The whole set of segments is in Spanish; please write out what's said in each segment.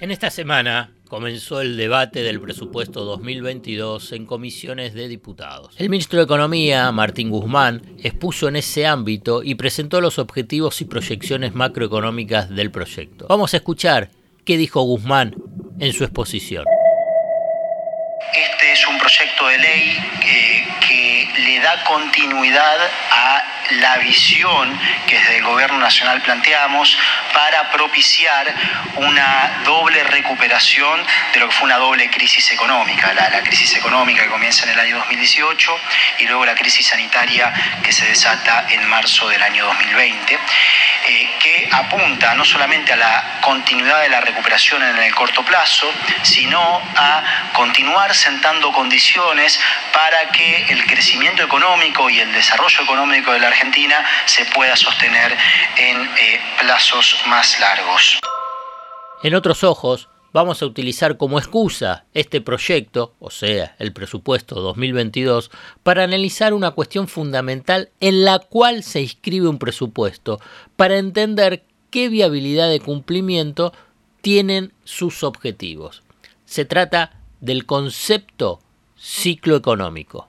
En esta semana comenzó el debate del presupuesto 2022 en comisiones de diputados. El ministro de Economía, Martín Guzmán, expuso en ese ámbito y presentó los objetivos y proyecciones macroeconómicas del proyecto. Vamos a escuchar qué dijo Guzmán en su exposición. Este es un proyecto de ley que, que le da continuidad a la visión que desde el Gobierno Nacional planteamos para propiciar una doble recuperación de lo que fue una doble crisis económica, la, la, crisis económica que comienza en el año 2018 y luego la crisis sanitaria que se desata en marzo del año 2020, eh, que apunta no solamente a la continuidad de la recuperación en el corto plazo, sino a continuar sentando condiciones para que el crecimiento económico y el desarrollo económico de la Argentina se pueda sostener en eh, plazos más largos. En otros ojos, vamos a utilizar como excusa este proyecto, o sea, el presupuesto 2022, para analizar una cuestión fundamental en la cual se inscribe un presupuesto, para entender qué viabilidad de cumplimiento tienen sus objetivos. Se trata del concepto ciclo económico.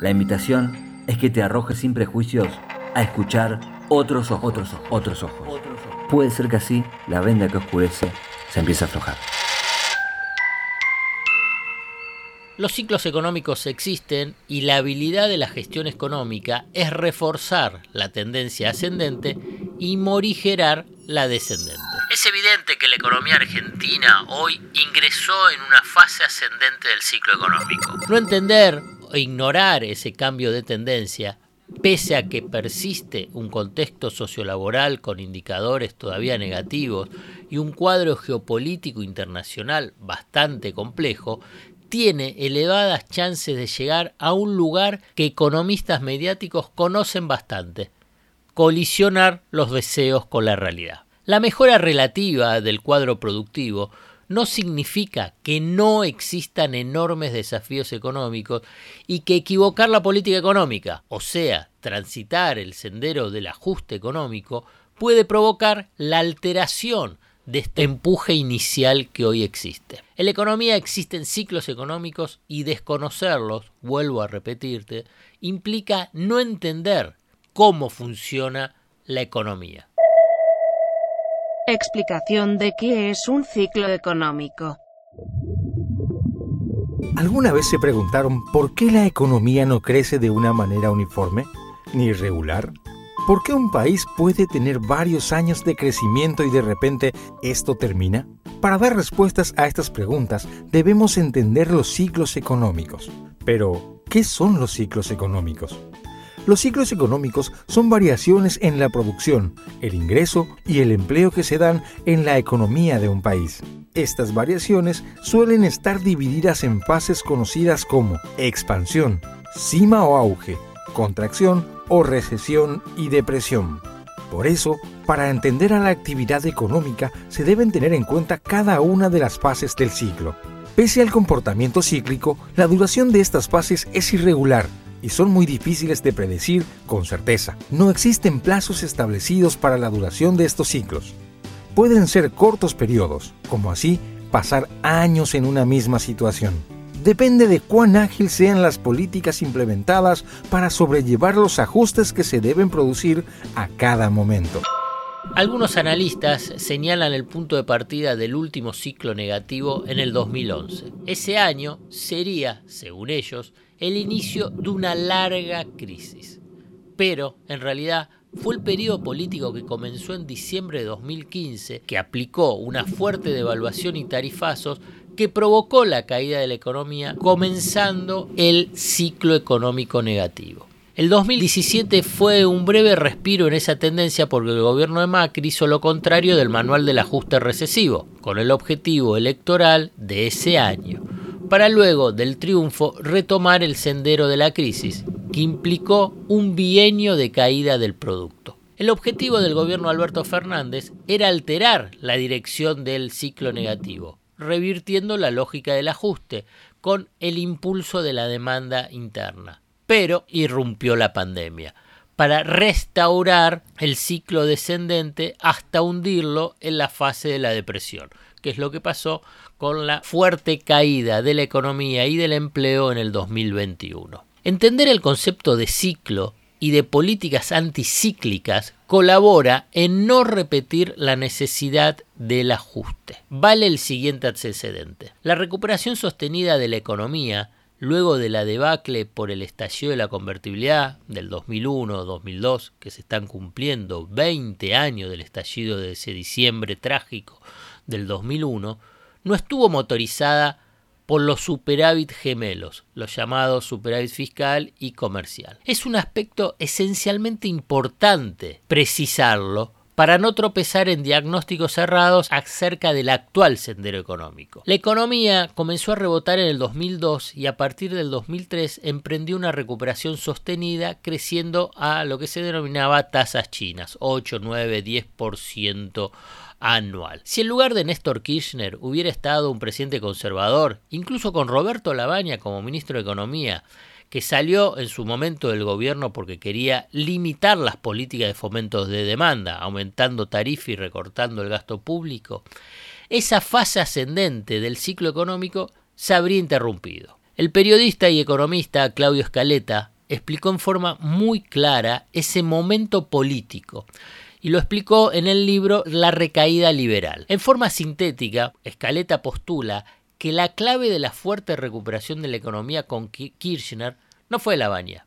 La invitación es que te arrojes sin prejuicios a escuchar otros ojos, otros ojos, otros ojos. Puede ser que así la venda que oscurece se empiece a aflojar. Los ciclos económicos existen y la habilidad de la gestión económica es reforzar la tendencia ascendente y morigerar la descendente. Es evidente que la economía argentina hoy ingresó en una fase ascendente del ciclo económico. No entender ignorar ese cambio de tendencia, pese a que persiste un contexto sociolaboral con indicadores todavía negativos y un cuadro geopolítico internacional bastante complejo, tiene elevadas chances de llegar a un lugar que economistas mediáticos conocen bastante, colisionar los deseos con la realidad. La mejora relativa del cuadro productivo no significa que no existan enormes desafíos económicos y que equivocar la política económica, o sea, transitar el sendero del ajuste económico, puede provocar la alteración de este empuje inicial que hoy existe. En la economía existen ciclos económicos y desconocerlos, vuelvo a repetirte, implica no entender cómo funciona la economía. Explicación de qué es un ciclo económico. ¿Alguna vez se preguntaron por qué la economía no crece de una manera uniforme ni regular? ¿Por qué un país puede tener varios años de crecimiento y de repente esto termina? Para dar respuestas a estas preguntas debemos entender los ciclos económicos. Pero, ¿qué son los ciclos económicos? Los ciclos económicos son variaciones en la producción, el ingreso y el empleo que se dan en la economía de un país. Estas variaciones suelen estar divididas en fases conocidas como expansión, cima o auge, contracción o recesión y depresión. Por eso, para entender a la actividad económica se deben tener en cuenta cada una de las fases del ciclo. Pese al comportamiento cíclico, la duración de estas fases es irregular y son muy difíciles de predecir con certeza. No existen plazos establecidos para la duración de estos ciclos. Pueden ser cortos periodos, como así pasar años en una misma situación. Depende de cuán ágil sean las políticas implementadas para sobrellevar los ajustes que se deben producir a cada momento. Algunos analistas señalan el punto de partida del último ciclo negativo en el 2011. Ese año sería, según ellos, el inicio de una larga crisis. Pero, en realidad, fue el periodo político que comenzó en diciembre de 2015, que aplicó una fuerte devaluación y tarifazos que provocó la caída de la economía, comenzando el ciclo económico negativo. El 2017 fue un breve respiro en esa tendencia porque el gobierno de Macri hizo lo contrario del manual del ajuste recesivo, con el objetivo electoral de ese año, para luego del triunfo retomar el sendero de la crisis, que implicó un bienio de caída del producto. El objetivo del gobierno de Alberto Fernández era alterar la dirección del ciclo negativo, revirtiendo la lógica del ajuste con el impulso de la demanda interna pero irrumpió la pandemia para restaurar el ciclo descendente hasta hundirlo en la fase de la depresión, que es lo que pasó con la fuerte caída de la economía y del empleo en el 2021. Entender el concepto de ciclo y de políticas anticíclicas colabora en no repetir la necesidad del ajuste. Vale el siguiente antecedente. La recuperación sostenida de la economía luego de la debacle por el estallido de la convertibilidad del 2001-2002, que se están cumpliendo 20 años del estallido de ese diciembre trágico del 2001, no estuvo motorizada por los superávit gemelos, los llamados superávit fiscal y comercial. Es un aspecto esencialmente importante precisarlo para no tropezar en diagnósticos cerrados acerca del actual sendero económico. La economía comenzó a rebotar en el 2002 y a partir del 2003 emprendió una recuperación sostenida creciendo a lo que se denominaba tasas chinas, 8, 9, 10% anual. Si en lugar de Néstor Kirchner hubiera estado un presidente conservador, incluso con Roberto Labaña como ministro de Economía, que salió en su momento del gobierno porque quería limitar las políticas de fomentos de demanda, aumentando tarifas y recortando el gasto público, esa fase ascendente del ciclo económico se habría interrumpido. El periodista y economista Claudio Escaleta explicó en forma muy clara ese momento político y lo explicó en el libro La recaída liberal. En forma sintética, Escaleta postula que la clave de la fuerte recuperación de la economía con Kirchner no fue la baña,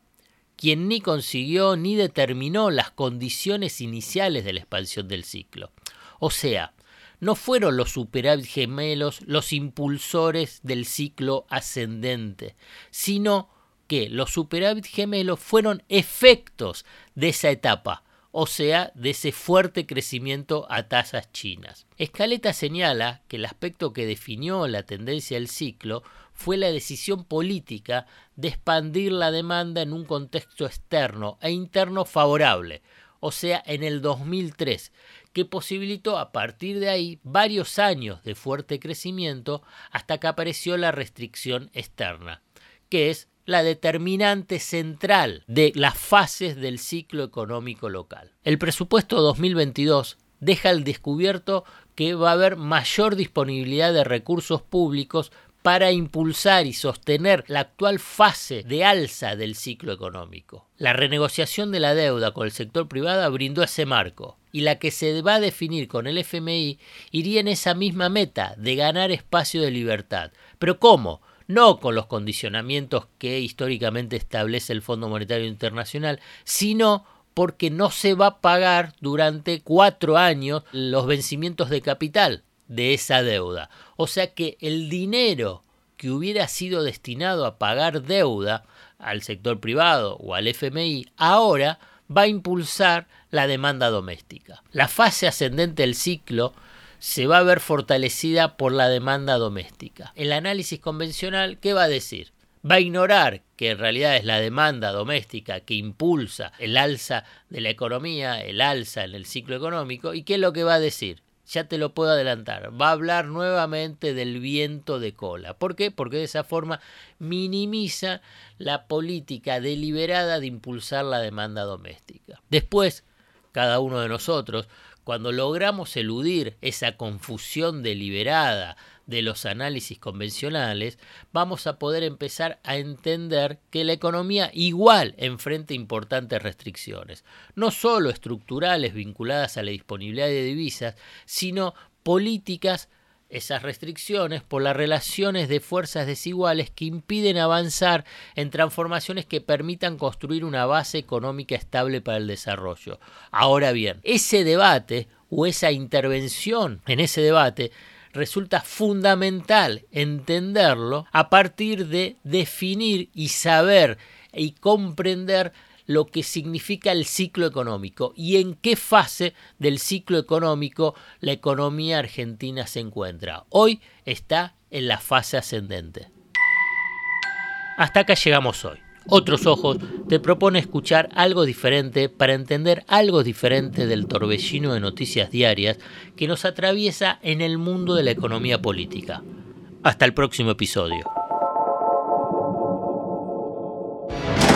quien ni consiguió ni determinó las condiciones iniciales de la expansión del ciclo. O sea, no fueron los superávit gemelos los impulsores del ciclo ascendente, sino que los superávit gemelos fueron efectos de esa etapa, o sea, de ese fuerte crecimiento a tasas chinas. Escaleta señala que el aspecto que definió la tendencia del ciclo fue la decisión política de expandir la demanda en un contexto externo e interno favorable, o sea, en el 2003, que posibilitó a partir de ahí varios años de fuerte crecimiento hasta que apareció la restricción externa, que es la determinante central de las fases del ciclo económico local. El presupuesto 2022 deja al descubierto que va a haber mayor disponibilidad de recursos públicos para impulsar y sostener la actual fase de alza del ciclo económico. La renegociación de la deuda con el sector privado brindó ese marco y la que se va a definir con el FMI iría en esa misma meta de ganar espacio de libertad. ¿Pero cómo? No con los condicionamientos que históricamente establece el Fondo Monetario Internacional, sino porque no se va a pagar durante cuatro años los vencimientos de capital de esa deuda. O sea que el dinero que hubiera sido destinado a pagar deuda al sector privado o al FMI ahora va a impulsar la demanda doméstica. La fase ascendente del ciclo se va a ver fortalecida por la demanda doméstica. El análisis convencional, ¿qué va a decir? Va a ignorar que en realidad es la demanda doméstica que impulsa el alza de la economía, el alza en el ciclo económico, y qué es lo que va a decir ya te lo puedo adelantar, va a hablar nuevamente del viento de cola. ¿Por qué? Porque de esa forma minimiza la política deliberada de impulsar la demanda doméstica. Después, cada uno de nosotros cuando logramos eludir esa confusión deliberada de los análisis convencionales, vamos a poder empezar a entender que la economía igual enfrenta importantes restricciones, no solo estructurales vinculadas a la disponibilidad de divisas, sino políticas esas restricciones por las relaciones de fuerzas desiguales que impiden avanzar en transformaciones que permitan construir una base económica estable para el desarrollo. Ahora bien, ese debate o esa intervención en ese debate resulta fundamental entenderlo a partir de definir y saber y comprender lo que significa el ciclo económico y en qué fase del ciclo económico la economía argentina se encuentra. Hoy está en la fase ascendente. Hasta acá llegamos hoy. Otros Ojos te propone escuchar algo diferente para entender algo diferente del torbellino de noticias diarias que nos atraviesa en el mundo de la economía política. Hasta el próximo episodio.